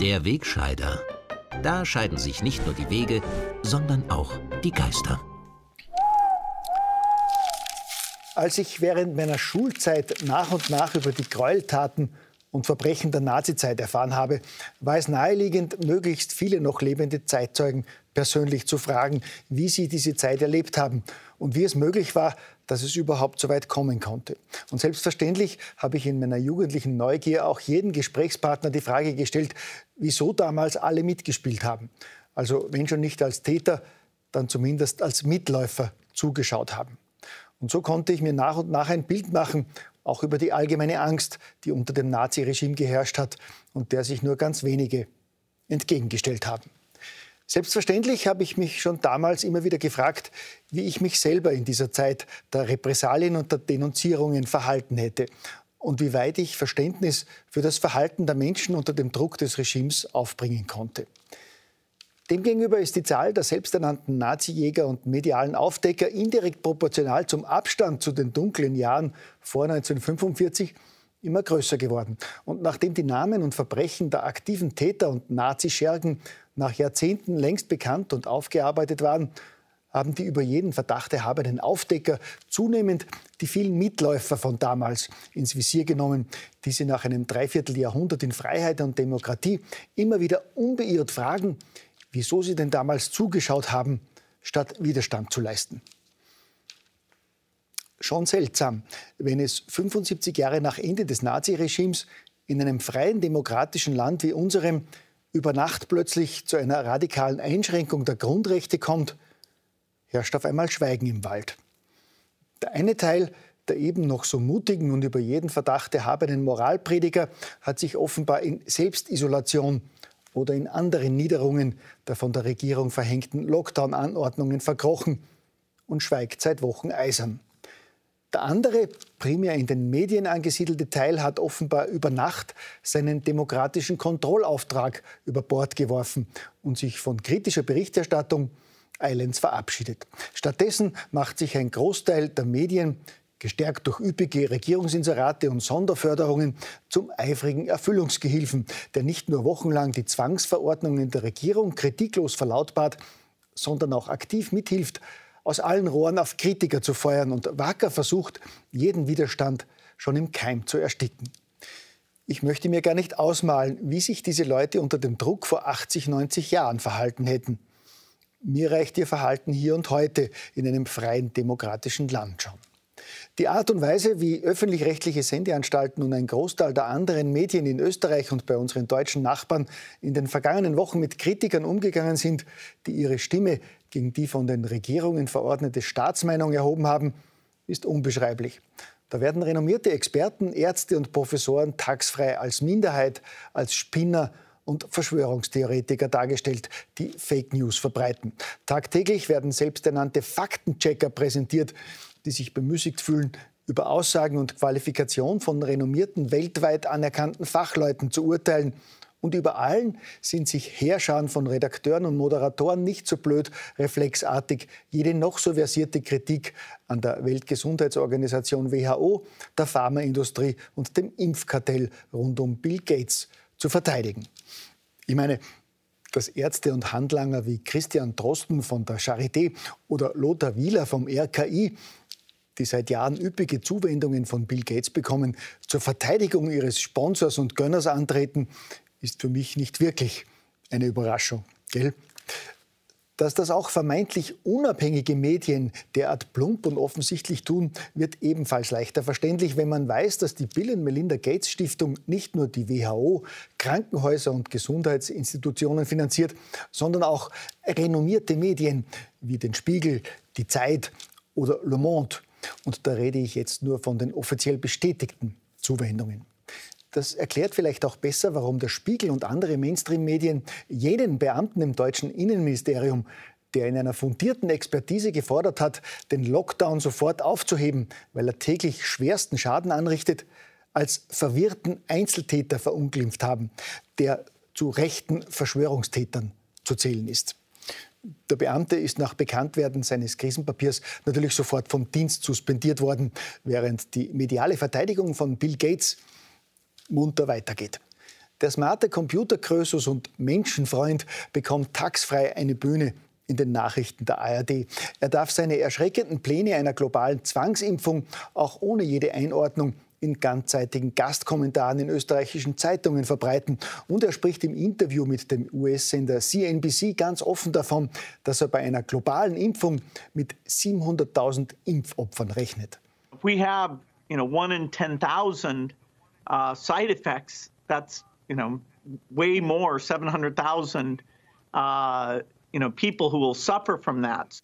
Der Wegscheider. Da scheiden sich nicht nur die Wege, sondern auch die Geister. Als ich während meiner Schulzeit nach und nach über die Gräueltaten und Verbrechen der Nazizeit erfahren habe, war es naheliegend, möglichst viele noch lebende Zeitzeugen persönlich zu fragen, wie sie diese Zeit erlebt haben und wie es möglich war, dass es überhaupt so weit kommen konnte. Und selbstverständlich habe ich in meiner jugendlichen Neugier auch jeden Gesprächspartner die Frage gestellt, wieso damals alle mitgespielt haben. Also wenn schon nicht als Täter, dann zumindest als Mitläufer zugeschaut haben. Und so konnte ich mir nach und nach ein Bild machen, auch über die allgemeine Angst, die unter dem Naziregime geherrscht hat und der sich nur ganz wenige entgegengestellt haben. Selbstverständlich habe ich mich schon damals immer wieder gefragt, wie ich mich selber in dieser Zeit der Repressalien und der Denunzierungen verhalten hätte und wie weit ich Verständnis für das Verhalten der Menschen unter dem Druck des Regimes aufbringen konnte. Demgegenüber ist die Zahl der selbsternannten Nazi-Jäger und medialen Aufdecker indirekt proportional zum Abstand zu den dunklen Jahren vor 1945 immer größer geworden. Und nachdem die Namen und Verbrechen der aktiven Täter und Nazischergen nach Jahrzehnten längst bekannt und aufgearbeitet waren, haben die über jeden Verdacht erhabenen Aufdecker zunehmend die vielen Mitläufer von damals ins Visier genommen, die sie nach einem Dreivierteljahrhundert in Freiheit und Demokratie immer wieder unbeirrt fragen, wieso sie denn damals zugeschaut haben, statt Widerstand zu leisten. Schon seltsam, wenn es 75 Jahre nach Ende des Naziregimes in einem freien demokratischen Land wie unserem über Nacht plötzlich zu einer radikalen Einschränkung der Grundrechte kommt, herrscht auf einmal Schweigen im Wald. Der eine Teil der eben noch so mutigen und über jeden Verdacht erhabenen Moralprediger hat sich offenbar in Selbstisolation oder in anderen Niederungen der von der Regierung verhängten Lockdown-Anordnungen verkrochen und schweigt seit Wochen eisern. Der andere, primär in den Medien angesiedelte Teil hat offenbar über Nacht seinen demokratischen Kontrollauftrag über Bord geworfen und sich von kritischer Berichterstattung eilends verabschiedet. Stattdessen macht sich ein Großteil der Medien gestärkt durch üppige Regierungsinserate und Sonderförderungen, zum eifrigen Erfüllungsgehilfen, der nicht nur wochenlang die Zwangsverordnungen der Regierung kritiklos verlautbart, sondern auch aktiv mithilft, aus allen Rohren auf Kritiker zu feuern und wacker versucht, jeden Widerstand schon im Keim zu ersticken. Ich möchte mir gar nicht ausmalen, wie sich diese Leute unter dem Druck vor 80, 90 Jahren verhalten hätten. Mir reicht ihr Verhalten hier und heute in einem freien demokratischen Land schon. Die Art und Weise, wie öffentlich-rechtliche Sendeanstalten und ein Großteil der anderen Medien in Österreich und bei unseren deutschen Nachbarn in den vergangenen Wochen mit Kritikern umgegangen sind, die ihre Stimme gegen die von den Regierungen verordnete Staatsmeinung erhoben haben, ist unbeschreiblich. Da werden renommierte Experten, Ärzte und Professoren tagsfrei als Minderheit, als Spinner und Verschwörungstheoretiker dargestellt, die Fake News verbreiten. Tagtäglich werden selbsternannte Faktenchecker präsentiert, die sich bemüßigt fühlen, über Aussagen und Qualifikation von renommierten, weltweit anerkannten Fachleuten zu urteilen. Und über allen sind sich Heerscharen von Redakteuren und Moderatoren nicht so blöd, reflexartig jede noch so versierte Kritik an der Weltgesundheitsorganisation WHO, der Pharmaindustrie und dem Impfkartell rund um Bill Gates zu verteidigen. Ich meine, dass Ärzte und Handlanger wie Christian Drosten von der Charité oder Lothar Wieler vom RKI die seit Jahren üppige Zuwendungen von Bill Gates bekommen, zur Verteidigung ihres Sponsors und Gönners antreten, ist für mich nicht wirklich eine Überraschung. Gell? Dass das auch vermeintlich unabhängige Medien derart plump und offensichtlich tun, wird ebenfalls leichter verständlich, wenn man weiß, dass die Bill und Melinda Gates Stiftung nicht nur die WHO, Krankenhäuser und Gesundheitsinstitutionen finanziert, sondern auch renommierte Medien wie den Spiegel, die Zeit oder Le Monde und da rede ich jetzt nur von den offiziell bestätigten Zuwendungen. Das erklärt vielleicht auch besser, warum der Spiegel und andere Mainstream-Medien jenen Beamten im deutschen Innenministerium, der in einer fundierten Expertise gefordert hat, den Lockdown sofort aufzuheben, weil er täglich schwersten Schaden anrichtet, als verwirrten Einzeltäter verunglimpft haben, der zu rechten Verschwörungstätern zu zählen ist. Der Beamte ist nach Bekanntwerden seines Krisenpapiers natürlich sofort vom Dienst suspendiert worden, während die mediale Verteidigung von Bill Gates munter weitergeht. Der smarte Computerkrösus und Menschenfreund bekommt taxfrei eine Bühne in den Nachrichten der ARD. Er darf seine erschreckenden Pläne einer globalen Zwangsimpfung auch ohne jede Einordnung in ganzseitigen Gastkommentaren in österreichischen Zeitungen verbreiten. Und er spricht im Interview mit dem US-Sender CNBC ganz offen davon, dass er bei einer globalen Impfung mit 700.000 Impfopfern rechnet. We have, you know, one in 10,000 uh, side effects. That's, you know, way more, 700,000 uh, you know, people who will suffer from that.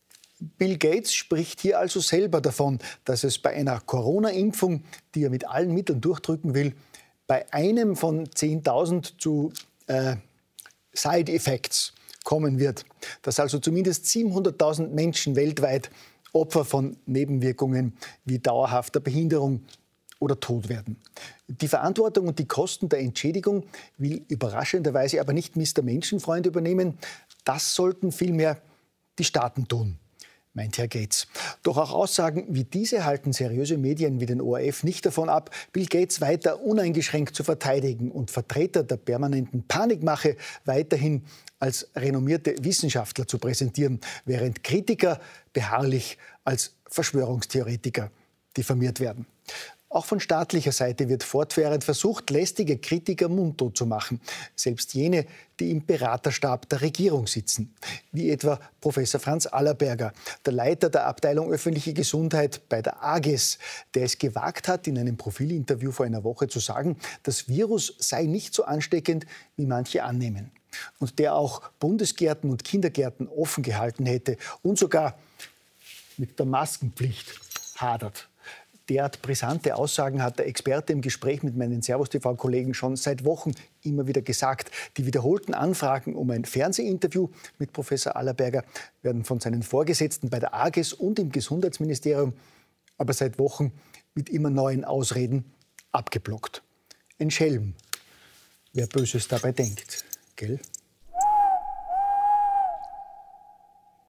Bill Gates spricht hier also selber davon, dass es bei einer Corona-Impfung, die er mit allen Mitteln durchdrücken will, bei einem von 10.000 zu äh, Side-Effects kommen wird. Dass also zumindest 700.000 Menschen weltweit Opfer von Nebenwirkungen wie dauerhafter Behinderung oder Tod werden. Die Verantwortung und die Kosten der Entschädigung will überraschenderweise aber nicht Mr. Menschenfreund übernehmen. Das sollten vielmehr die Staaten tun meint Herr Gates. Doch auch Aussagen wie diese halten seriöse Medien wie den ORF nicht davon ab, Bill Gates weiter uneingeschränkt zu verteidigen und Vertreter der permanenten Panikmache weiterhin als renommierte Wissenschaftler zu präsentieren, während Kritiker beharrlich als Verschwörungstheoretiker diffamiert werden. Auch von staatlicher Seite wird fortwährend versucht, lästige Kritiker mundtot zu machen. Selbst jene, die im Beraterstab der Regierung sitzen. Wie etwa Professor Franz Allerberger, der Leiter der Abteilung öffentliche Gesundheit bei der AGES, der es gewagt hat, in einem Profilinterview vor einer Woche zu sagen, das Virus sei nicht so ansteckend, wie manche annehmen. Und der auch Bundesgärten und Kindergärten offen gehalten hätte und sogar mit der Maskenpflicht hadert derart brisante Aussagen hat der Experte im Gespräch mit meinen Servus-TV-Kollegen schon seit Wochen immer wieder gesagt. Die wiederholten Anfragen um ein Fernsehinterview mit Professor Allerberger werden von seinen Vorgesetzten bei der AGES und im Gesundheitsministerium aber seit Wochen mit immer neuen Ausreden abgeblockt. Ein Schelm, wer Böses dabei denkt. Gell?